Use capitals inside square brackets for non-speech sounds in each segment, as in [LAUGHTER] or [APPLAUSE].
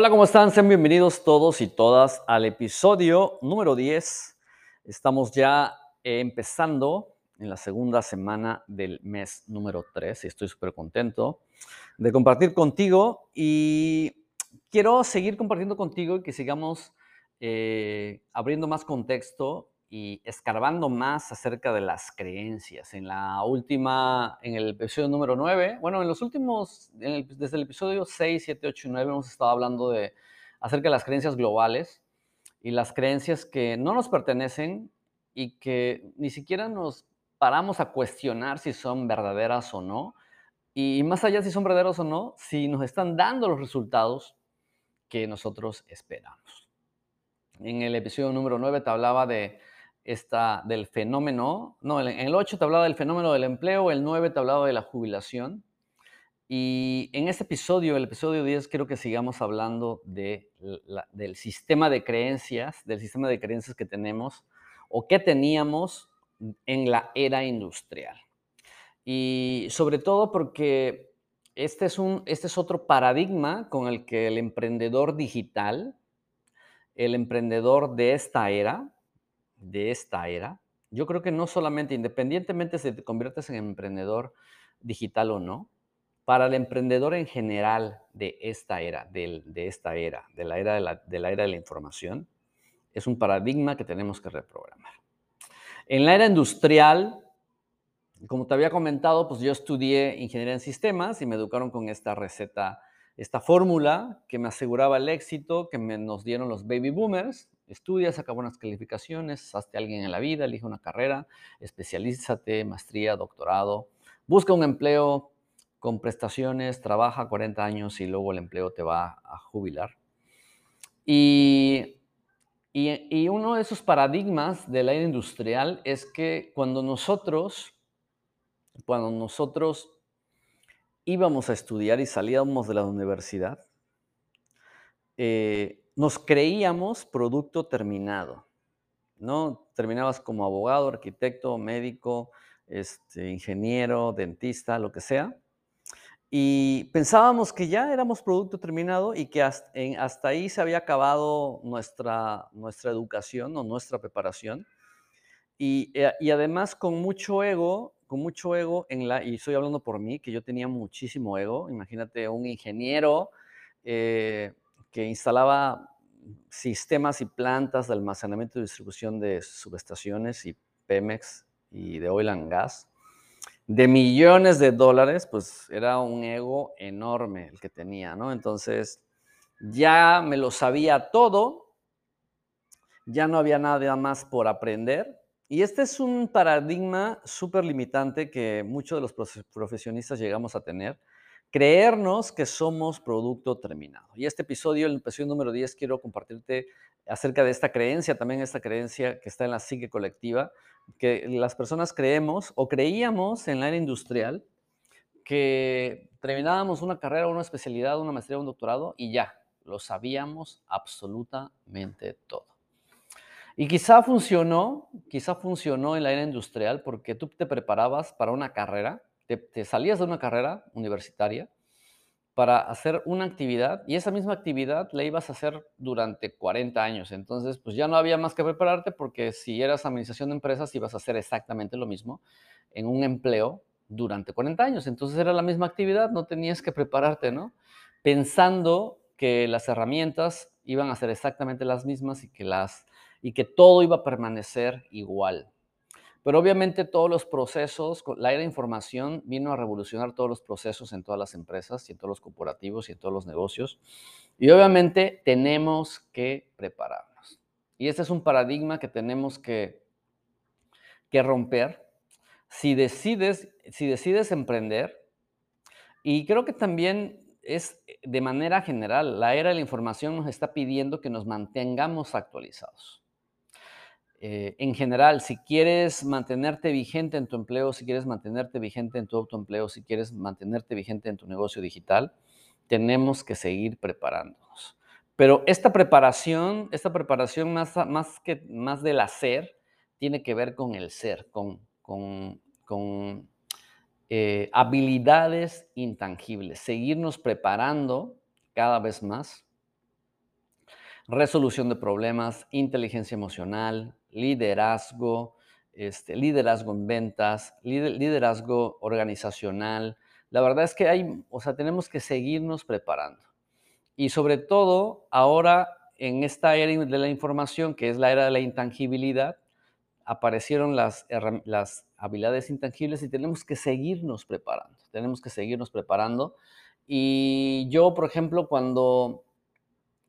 Hola, ¿cómo están? Sean bienvenidos todos y todas al episodio número 10. Estamos ya empezando en la segunda semana del mes número 3 y estoy súper contento de compartir contigo y quiero seguir compartiendo contigo y que sigamos eh, abriendo más contexto y escarbando más acerca de las creencias. En la última, en el episodio número 9, bueno, en los últimos, desde el episodio 6, 7, 8 y 9 hemos estado hablando de, acerca de las creencias globales y las creencias que no nos pertenecen y que ni siquiera nos paramos a cuestionar si son verdaderas o no. Y más allá si son verdaderas o no, si nos están dando los resultados que nosotros esperamos. En el episodio número 9 te hablaba de esta, del fenómeno, no, en el 8 te hablaba del fenómeno del empleo, el 9 te hablaba de la jubilación. Y en este episodio, el episodio 10, quiero que sigamos hablando de del sistema de creencias, del sistema de creencias que tenemos o que teníamos en la era industrial. Y sobre todo porque este es, un, este es otro paradigma con el que el emprendedor digital, el emprendedor de esta era, de esta era, yo creo que no solamente, independientemente si te conviertes en emprendedor digital o no, para el emprendedor en general de esta era, de, esta era, de la era de la, de la era de la información, es un paradigma que tenemos que reprogramar. En la era industrial, como te había comentado, pues yo estudié ingeniería en sistemas y me educaron con esta receta, esta fórmula que me aseguraba el éxito que me, nos dieron los baby boomers, Estudia, saca buenas calificaciones, hazte alguien en la vida, elige una carrera, especialízate, maestría, doctorado, busca un empleo con prestaciones, trabaja 40 años y luego el empleo te va a jubilar. Y, y, uno de esos paradigmas del aire industrial es que cuando nosotros, cuando nosotros íbamos a estudiar y salíamos de la universidad, eh, nos creíamos producto terminado, ¿no? Terminabas como abogado, arquitecto, médico, este, ingeniero, dentista, lo que sea. Y pensábamos que ya éramos producto terminado y que hasta, ahí se había acabado nuestra, nuestra educación o nuestra preparación. Y, eh, y, además con mucho ego, con mucho ego en la, y estoy hablando por mí, que yo tenía muchísimo ego, imagínate un ingeniero eh, que instalaba sistemas y plantas de almacenamiento y distribución de subestaciones y Pemex y de oil and gas, de millones de dólares, pues era un ego enorme el que tenía, ¿no? Entonces, ya me lo sabía todo, ya no había nada más por aprender. Y este es un paradigma súper limitante que muchos de los profesionistas llegamos a tener creernos que somos producto terminado. Y este episodio, el episodio número 10, quiero compartirte acerca de esta creencia, también esta creencia que está en la psique colectiva, que las personas creemos o creíamos en la era industrial que terminábamos una carrera, una especialidad, una maestría, un doctorado y ya, lo sabíamos absolutamente todo. Y quizá funcionó, quizá funcionó en la era industrial porque tú te preparabas para una carrera te, salías de una carrera universitaria para hacer una actividad y esa misma actividad la ibas a hacer durante 40 años. Entonces, pues ya no había más que prepararte porque si eras administración de empresas ibas a hacer exactamente lo mismo en un empleo durante 40 años. Entonces era la misma actividad, no tenías que prepararte, ¿no? Pensando que las herramientas iban a ser exactamente las mismas y que, las, y que todo iba a permanecer igual. Pero obviamente todos los procesos, la era de información vino a revolucionar todos los procesos en todas las empresas y en todos los corporativos y en todos los negocios. Y obviamente tenemos que prepararnos. Y este es un paradigma que tenemos que, que romper. Si decides, si decides emprender, y creo que también es de manera general, la era de la información nos está pidiendo que nos mantengamos actualizados. Eh, en general, si quieres mantenerte vigente en tu empleo, si quieres mantenerte vigente en tu autoempleo, si quieres mantenerte vigente en tu negocio digital, tenemos que seguir preparándonos. Pero esta preparación, esta preparación más, más, que, más del hacer, tiene que ver con el ser, con, con, eh, habilidades intangibles, seguirnos preparando cada vez más resolución de problemas, inteligencia emocional, liderazgo, este, liderazgo en ventas, liderazgo organizacional. La verdad es que hay, o sea, tenemos que seguirnos preparando. Y sobre todo, ahora en esta era de la información, que es la era de la intangibilidad, aparecieron las, las habilidades intangibles y tenemos que seguirnos preparando, tenemos que seguirnos preparando. Y yo, por ejemplo, cuando,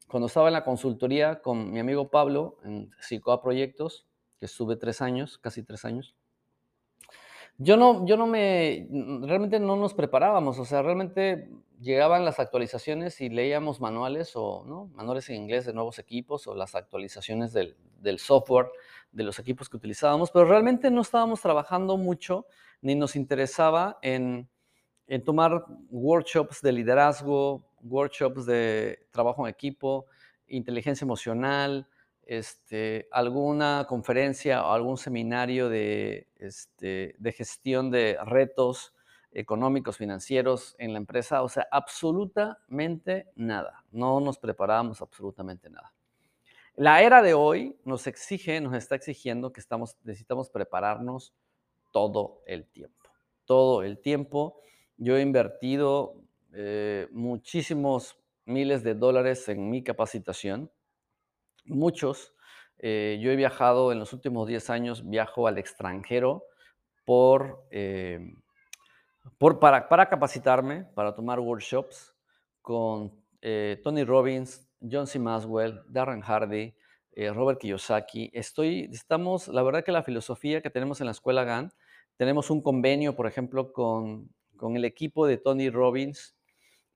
cuando estaba en la consultoría con mi amigo Pablo en Psicoa Proyectos, que estuve tres años, casi tres años, yo no, yo no me, realmente no nos preparábamos, o sea, realmente llegaban las actualizaciones y leíamos manuales o, ¿no? Manuales en inglés de nuevos equipos o las actualizaciones del, del software de los equipos que utilizábamos, pero realmente no estábamos trabajando mucho ni nos interesaba en, en tomar workshops de liderazgo, workshops de trabajo en equipo, inteligencia emocional, este, alguna conferencia o algún seminario de, este, de gestión de retos económicos, financieros en la empresa. O sea, absolutamente nada. No nos preparábamos absolutamente nada. La era de hoy nos exige, nos está exigiendo que estamos, necesitamos prepararnos todo el tiempo. Todo el tiempo. Yo he invertido eh, muchísimos miles de dólares en mi capacitación muchos. Eh, yo he viajado en los últimos 10 años, viajo al extranjero por, eh, por para, para, capacitarme, para tomar workshops con Tony Robbins, John C. Maswell, Darren Hardy, Robert Kiyosaki. Estoy, estamos, la verdad que la filosofía que tenemos en la escuela GAN, tenemos un convenio, por ejemplo, con, con el equipo de Tony Robbins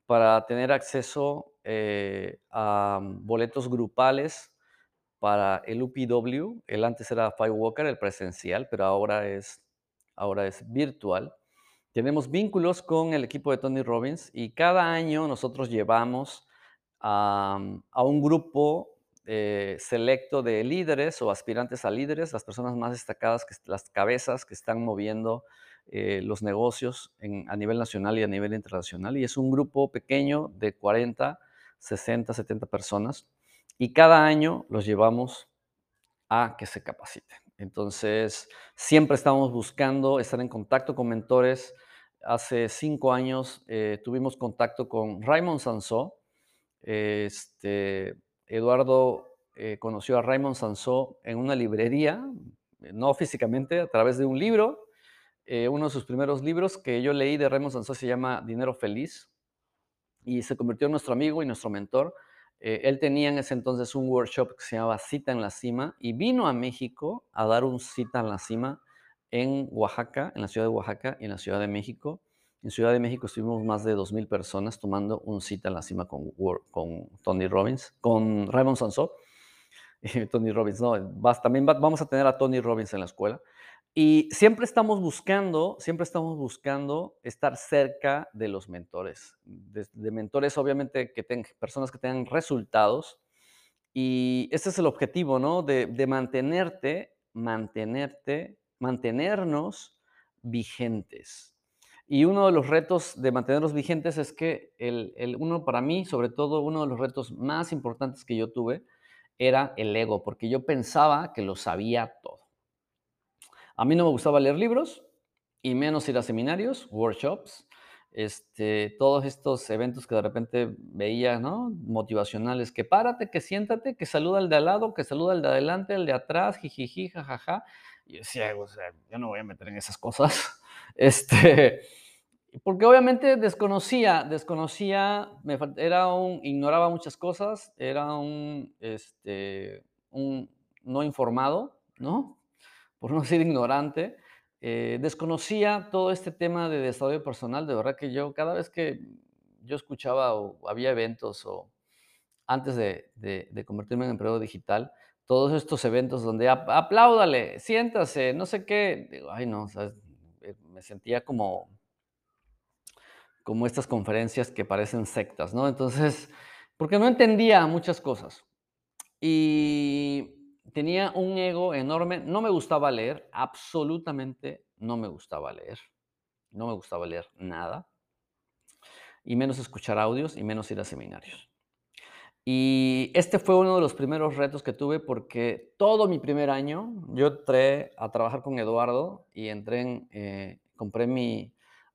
para tener acceso a boletos grupales para el UPW. El antes era Firewalker, el presencial, pero ahora es, ahora es virtual. Tenemos vínculos con el equipo de Tony Robbins y cada año nosotros llevamos a, un grupo eh, selecto de líderes o aspirantes a líderes, las personas más destacadas, las cabezas que están moviendo eh, los negocios a nivel nacional y a nivel internacional. Y es un grupo pequeño de 40, 60, 70 personas y cada año los llevamos a que se capaciten. Entonces, siempre estamos buscando estar en contacto con mentores. Hace cinco años eh, tuvimos contacto con Raymond Sansó. Este, Eduardo eh, conoció a Raymond Sansó en una librería, no físicamente, a través de un libro. Eh, uno de sus primeros libros que yo leí de Raymond Sansó se llama Dinero Feliz y se convirtió en nuestro amigo y nuestro mentor. Eh, él tenía en ese entonces un workshop que se llamaba Cita en la Cima y vino a México a dar un Cita en la Cima en Oaxaca, en la ciudad de Oaxaca y en la Ciudad de México. En Ciudad de México estuvimos más de 2.000 personas tomando un cita en la cima con, Tony Robbins, con Raymond Sansó. [LAUGHS] Tony Robbins, no, también vamos a tener a Tony Robbins en la escuela. Y siempre estamos buscando, siempre estamos buscando estar cerca de los mentores, de, mentores obviamente que tengan, personas que tengan resultados. Y ese es el objetivo, ¿no? De, mantenerte, mantenerte, mantenernos vigentes. Y uno de los retos de mantenernos vigentes es que el, el, uno para mí, sobre todo, uno de los retos más importantes que yo tuve era el ego, porque yo pensaba que lo sabía todo. A mí no me gustaba leer libros y menos ir a seminarios, workshops, este, todos estos eventos que de repente veía, ¿no? Motivacionales, que párate, que siéntate, que saluda al de al lado, que saluda al de adelante, al de atrás, jijiji, jajaja. Y decía, o sea, yo no voy a meter en esas cosas. [LAUGHS] Este, porque obviamente desconocía, desconocía, me, era un, ignoraba muchas cosas, era un, este, no informado, ¿no? por no decir ignorante, eh, desconocía todo este tema de desarrollo personal. De verdad que yo, cada vez que yo escuchaba o había eventos o antes de, convertirme en emprendedor digital, todos estos eventos donde apláudale, siéntase, no sé qué, digo, ay no, eh, me sentía como, como estas conferencias que parecen sectas, ¿no? Entonces, porque no entendía muchas cosas. Y tenía un ego enorme, no me gustaba leer, absolutamente no me gustaba leer, no me gustaba leer nada, y menos escuchar audios y menos ir a seminarios. Y este fue uno de los primeros retos que tuve porque todo mi primer año yo entré a trabajar con Eduardo y entré en, eh, compré mi,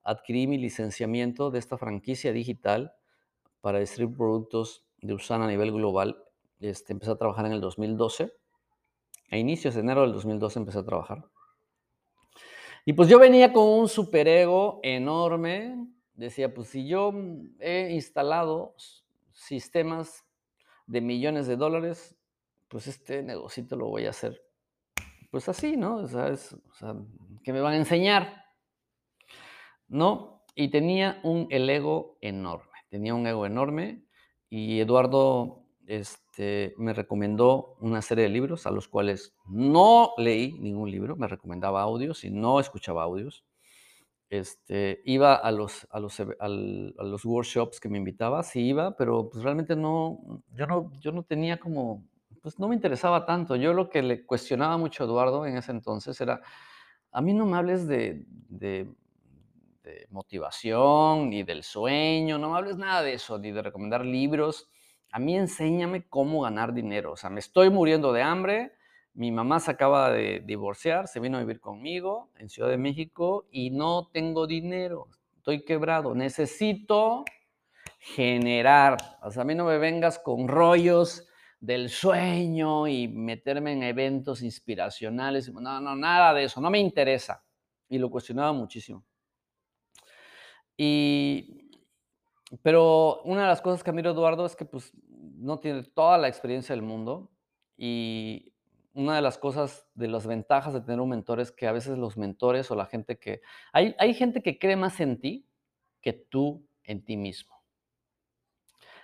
adquirí mi licenciamiento de esta franquicia digital para distribuir productos de Usana a nivel global. Este, empecé a trabajar en el 2012. A inicios de enero del 2012 empecé a trabajar. Y pues yo venía con un superego enorme. Decía, pues si yo he instalado sistemas de millones de dólares, pues este negocito lo voy a hacer, pues así, ¿no? O sea, es, ¿qué me van a enseñar? ¿No? Y tenía un ego enorme, tenía un ego enorme y Eduardo este, me recomendó una serie de libros a los cuales no leí ningún libro, me recomendaba audios y no escuchaba audios. Este, iba a los, a los, a los workshops que me invitaba, sí iba, pero pues realmente no, yo no, yo no tenía como, pues no me interesaba tanto. Yo lo que le cuestionaba mucho a Eduardo en ese entonces era, a mí no me hables de, de motivación, ni del sueño, no me hables nada de eso, ni de recomendar libros. A mí enséñame cómo ganar dinero. O sea, me estoy muriendo de hambre, mi mamá se acaba de divorciar, se vino a vivir conmigo en Ciudad de México y no tengo dinero, estoy quebrado, necesito generar. O sea, a mí no me vengas con rollos del sueño y meterme en eventos inspiracionales. No, no, nada de eso, no me interesa. Y lo cuestionaba muchísimo. Y, pero una de las cosas que admiro Eduardo es que pues no tiene toda la experiencia del mundo y una de las cosas, de las ventajas de tener un mentor es que a veces los mentores o la gente que... Hay, hay gente que cree más en ti que tú en ti mismo.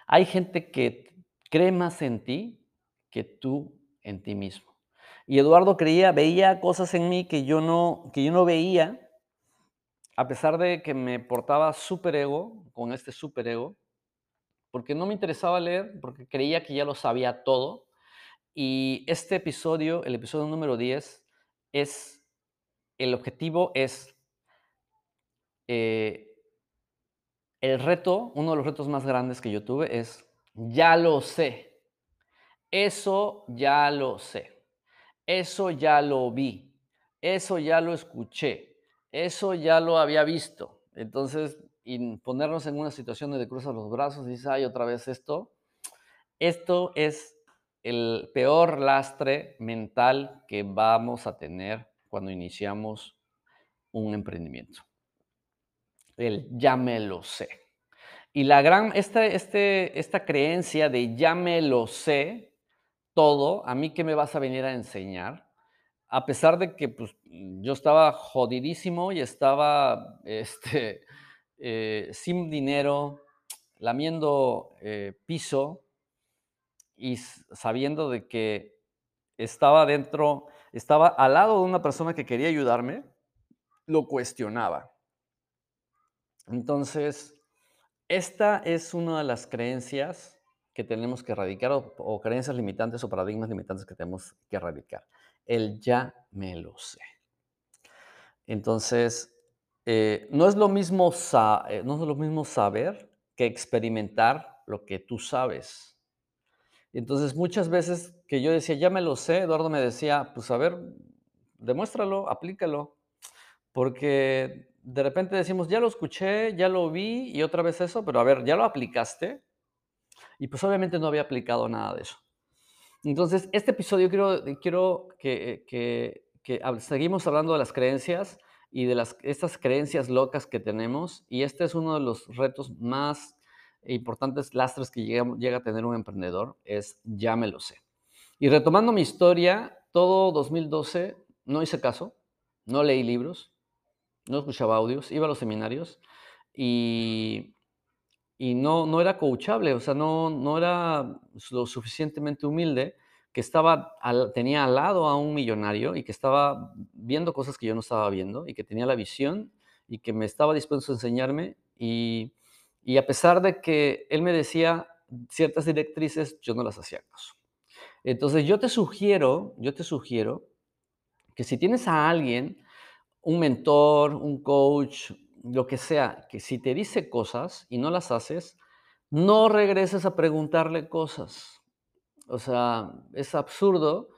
Hay gente que cree más en ti que tú en ti mismo. Y Eduardo creía, veía cosas en mí que yo no, que yo no veía, a pesar de que me portaba súper ego, con este súper ego, porque no me interesaba leer, porque creía que ya lo sabía todo, y este episodio, el episodio número 10, es, el objetivo es, eh, el reto, uno de los retos más grandes que yo tuve es, ya lo sé, eso ya lo sé, eso ya lo vi, eso ya lo escuché, eso ya lo había visto. Entonces, ponernos en una situación de cruzas los brazos y dices, ay, otra vez esto, esto es el peor lastre mental que vamos a tener cuando iniciamos un emprendimiento. El ya me lo sé. Y la gran, esta, este, esta creencia de ya me lo sé todo, a mí qué me vas a venir a enseñar, a pesar de que pues, yo estaba jodidísimo y estaba [LAUGHS] este, eh, sin dinero, lamiendo eh, piso, y sabiendo de que estaba dentro, estaba al lado de una persona que quería ayudarme, lo cuestionaba. Entonces, esta es una de las creencias que tenemos que erradicar o, creencias limitantes o paradigmas limitantes que tenemos que erradicar. El ya me lo sé. Entonces, eh, no, es lo mismo eh, no es lo mismo saber que experimentar lo que tú sabes. Entonces, muchas veces que yo decía, ya me lo sé, Eduardo me decía, pues a ver, demuéstralo, aplícalo, porque de repente decimos, ya lo escuché, ya lo vi y otra vez eso, pero a ver, ¿ya lo aplicaste? Y pues obviamente no había aplicado nada de eso. Entonces, este episodio quiero, quiero que, que, que seguimos hablando de las creencias y de las, estas creencias locas que tenemos, y este es uno de los retos más importantes lastres que llega, llega a tener un emprendedor es ya me lo sé. Y retomando mi historia, todo 2012 no hice caso, no leí libros, no escuchaba audios, iba a los seminarios y, y no, no era coachable, o sea, no, no era lo suficientemente humilde que estaba tenía al lado a un millonario y que estaba viendo cosas que yo no estaba viendo y que tenía la visión y que me estaba dispuesto a enseñarme y y a pesar de que él me decía ciertas directrices, yo no las hacía caso. Entonces yo te sugiero, yo te sugiero que si tienes a alguien, un mentor, un coach, lo que sea, que si te dice cosas y no las haces, no regreses a preguntarle cosas. O sea, es absurdo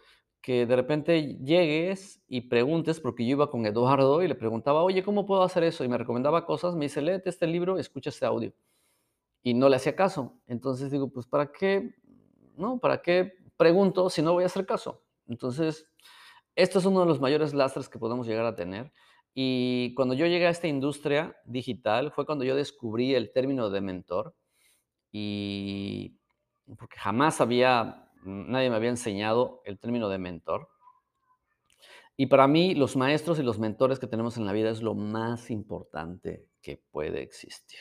que de repente llegues y preguntes, porque yo iba con Eduardo y le preguntaba, oye, ¿cómo puedo hacer eso? Y me recomendaba cosas, me dice, léete este libro, escucha este audio. Y no le hacía caso. Entonces digo, pues, ¿para qué? ¿No? ¿Para qué pregunto si no voy a hacer caso? Entonces, esto es uno de los mayores lastres que podemos llegar a tener. Y cuando yo llegué a esta industria digital fue cuando yo descubrí el término de mentor. Y porque jamás había nadie me había enseñado el término de mentor. Y para mí, los maestros y los mentores que tenemos en la vida es lo más importante que puede existir.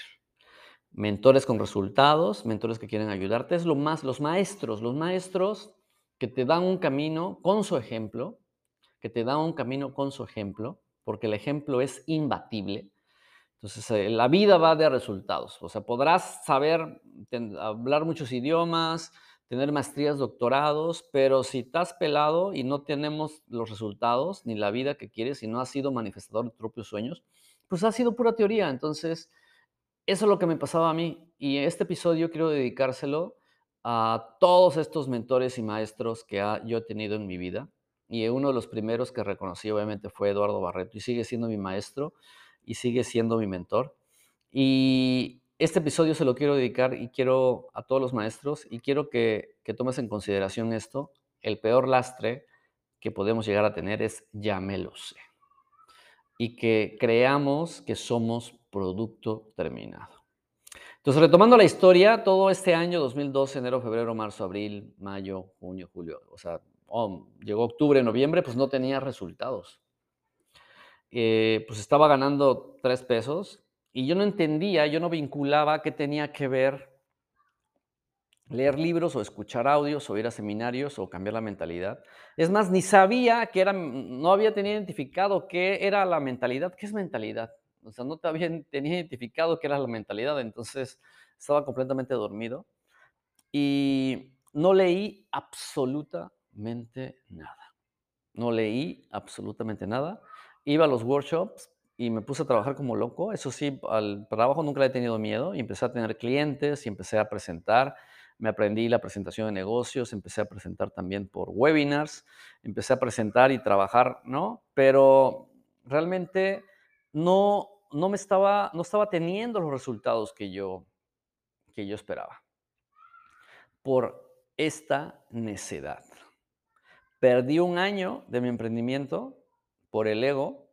Mentores con resultados, mentores que quieren ayudarte, es lo más, los maestros, los maestros que te dan un camino con su ejemplo, que te dan un camino con su ejemplo, porque el ejemplo es imbatible. Entonces, eh, la vida va de resultados. O sea, podrás saber hablar muchos idiomas, tener maestrías, doctorados, pero si estás pelado y no tenemos los resultados ni la vida que quieres y no has sido manifestador de tus propios sueños, pues ha sido pura teoría. Entonces, eso es lo que me pasaba a mí. Y este episodio quiero dedicárselo a todos estos mentores y maestros que yo he tenido en mi vida. Y uno de los primeros que reconocí obviamente fue Eduardo Barreto y sigue siendo mi maestro y sigue siendo mi mentor. Y este episodio se lo quiero dedicar y quiero a todos los maestros y quiero que, tomes en consideración esto. El peor lastre que podemos llegar a tener es ya me lo sé. Y que creamos que somos producto terminado. Entonces, retomando la historia, todo este año, 2012, enero, febrero, marzo, abril, mayo, junio, julio, o sea, oh, llegó octubre, noviembre, pues no tenía resultados. Eh, pues estaba ganando tres pesos y yo no entendía, yo no vinculaba qué tenía que ver leer libros o escuchar audios o ir a seminarios o cambiar la mentalidad. Es más, ni sabía que era, no había tenido identificado qué era la mentalidad. ¿Qué es mentalidad? O sea, no había tenido identificado qué era la mentalidad, entonces estaba completamente dormido y no leí absolutamente nada. No leí absolutamente nada. Iba a los workshops, y me puse a trabajar como loco. Eso sí, al trabajo nunca le he tenido miedo y empecé a tener clientes y empecé a presentar. Me aprendí la presentación de negocios, empecé a presentar también por webinars, empecé a presentar y trabajar, ¿no? Pero realmente no, no me estaba, no estaba teniendo los resultados que yo, que yo esperaba por esta necedad. Perdí un año de mi emprendimiento por el ego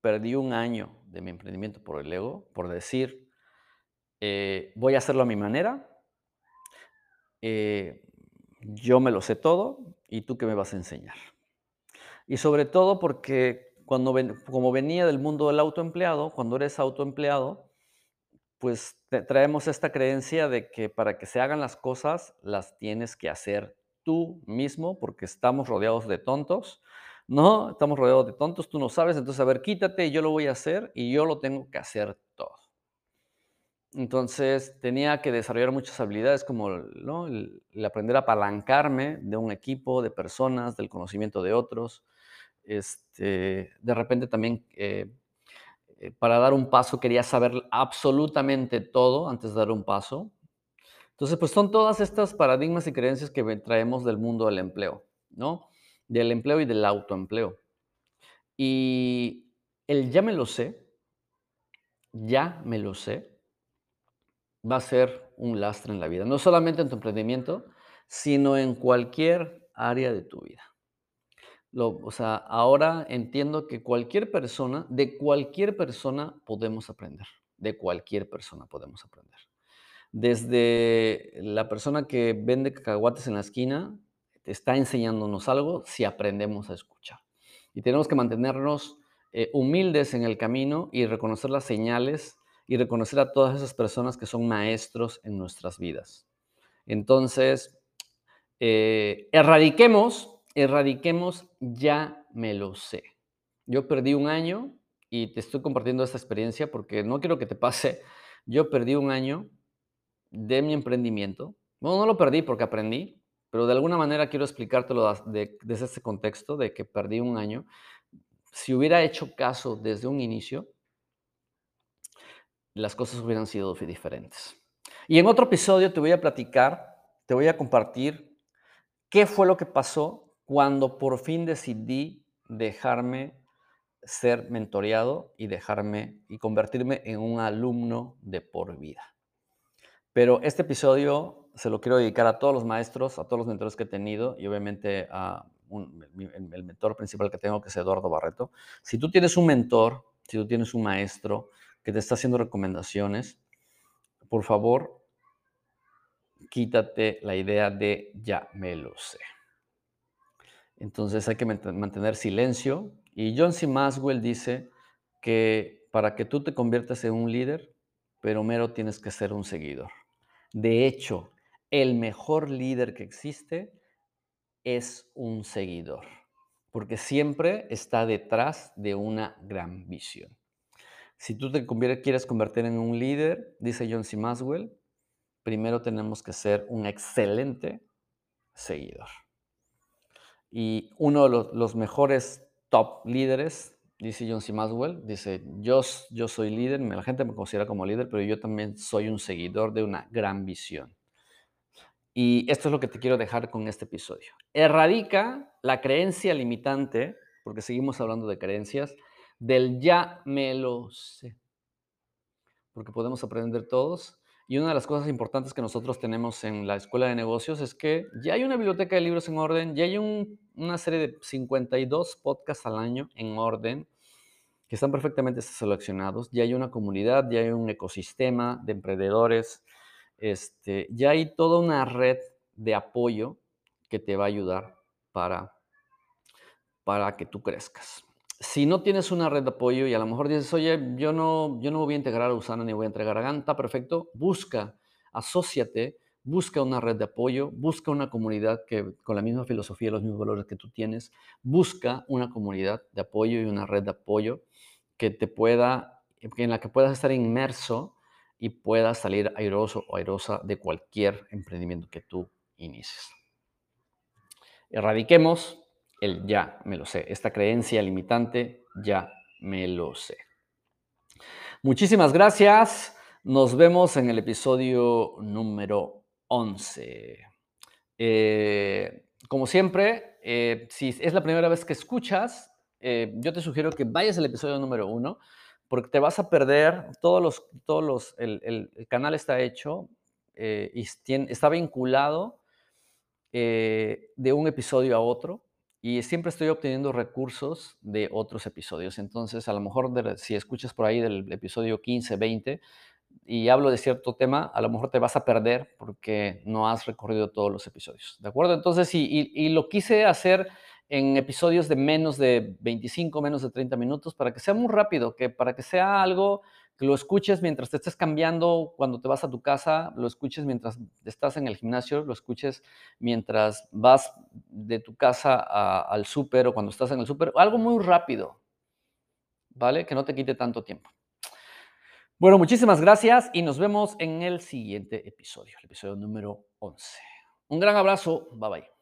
perdí un año de mi emprendimiento por el ego, por decir, eh, voy a hacerlo a mi manera, eh, yo me lo sé todo y tú qué me vas a enseñar. Y sobre todo porque cuando como venía del mundo del autoempleado, cuando eres autoempleado, pues traemos esta creencia de que para que se hagan las cosas las tienes que hacer tú mismo porque estamos rodeados de tontos no, estamos rodeados de tontos, tú no sabes, entonces a ver, quítate, yo lo voy a hacer y yo lo tengo que hacer todo. Entonces tenía que desarrollar muchas habilidades como el, aprender a apalancarme de un equipo, de personas, del conocimiento de otros. Este, de repente también eh, eh, para dar un paso quería saber absolutamente todo antes de dar un paso. Entonces, pues son todas estas paradigmas y creencias que traemos del mundo del empleo, ¿no? Del empleo y del autoempleo. Y el ya me lo sé, ya me lo sé, va a ser un lastre en la vida. No solamente en tu emprendimiento, sino en cualquier área de tu vida. o sea, ahora entiendo que cualquier persona, de cualquier persona podemos aprender. De cualquier persona podemos aprender. Desde la persona que vende cacahuates en la esquina está enseñándonos algo si aprendemos a escuchar. Y tenemos que mantenernos eh, humildes en el camino y reconocer las señales y reconocer a todas esas personas que son maestros en nuestras vidas. Entonces, eh, erradiquemos, erradiquemos, ya me lo sé. Yo perdí un año y te estoy compartiendo esta experiencia porque no quiero que te pase. Yo perdí un año de mi emprendimiento. Bueno, no lo perdí porque aprendí, pero de alguna manera quiero explicártelo desde ese contexto de que perdí un año. Si hubiera hecho caso desde un inicio, las cosas hubieran sido diferentes. Y en otro episodio te voy a platicar, te voy a compartir qué fue lo que pasó cuando por fin decidí dejarme ser mentoreado y dejarme y convertirme en un alumno de por vida. Pero este episodio se lo quiero dedicar a todos los maestros, a todos los mentores que he tenido y obviamente a el, mentor principal que tengo, que es Eduardo Barreto. Si tú tienes un mentor, si tú tienes un maestro que te está haciendo recomendaciones, por favor, quítate la idea de ya me lo sé. Entonces hay que mantener silencio. Y John C. Maswell dice que para que tú te conviertas en un líder, primero tienes que ser un seguidor. De hecho, el mejor líder que existe es un seguidor, porque siempre está detrás de una gran visión. Si tú te quieres convertir en un líder, dice John C. Maswell, primero tenemos que ser un excelente seguidor. Y uno de los, mejores top líderes, dice John C. Maswell, dice, yo, yo soy líder, la gente me considera como líder, pero yo también soy un seguidor de una gran visión. Y esto es lo que te quiero dejar con este episodio. Erradica la creencia limitante, porque seguimos hablando de creencias, del ya me lo sé. Porque podemos aprender todos. Y una de las cosas importantes que nosotros tenemos en la escuela de negocios es que ya hay una biblioteca de libros en orden, ya hay una serie de 52 podcasts al año en orden que están perfectamente seleccionados, ya hay una comunidad, ya hay un ecosistema de emprendedores, este, ya hay toda una red de apoyo que te va a ayudar para, para que tú crezcas. Si no tienes una red de apoyo y a lo mejor dices, oye, yo no, yo no voy a integrar a Usana ni voy a entregar a Ganta, perfecto, busca, asóciate, busca una red de apoyo, busca una comunidad que con la misma filosofía, los mismos valores que tú tienes, busca una comunidad de apoyo y una red de apoyo que te pueda, en la que puedas estar inmerso y puedas salir airoso o airosa de cualquier emprendimiento que tú inicies. Erradiquemos el ya me lo sé, esta creencia limitante, ya me lo sé. Muchísimas gracias. Nos vemos en el episodio número 11. Eh, como siempre, eh, si es la primera vez que escuchas, eh, yo te sugiero que vayas al episodio número 1 porque te vas a perder todos los, todos los, el, canal está hecho eh, y está vinculado eh, de un episodio a otro y siempre estoy obteniendo recursos de otros episodios. Entonces, a lo mejor si escuchas por ahí del episodio 15, 20 y hablo de cierto tema, a lo mejor te vas a perder porque no has recorrido todos los episodios. ¿De acuerdo? Entonces, y lo quise hacer en episodios de menos de 25, menos de 30 minutos, para que sea muy rápido, que para que sea algo que lo escuches mientras te estés cambiando, cuando te vas a tu casa, lo escuches mientras estás en el gimnasio, lo escuches mientras vas de tu casa al súper o cuando estás en el súper, algo muy rápido, ¿vale? Que no te quite tanto tiempo. Bueno, muchísimas gracias y nos vemos en el siguiente episodio, el episodio número 11. Un gran abrazo, bye bye.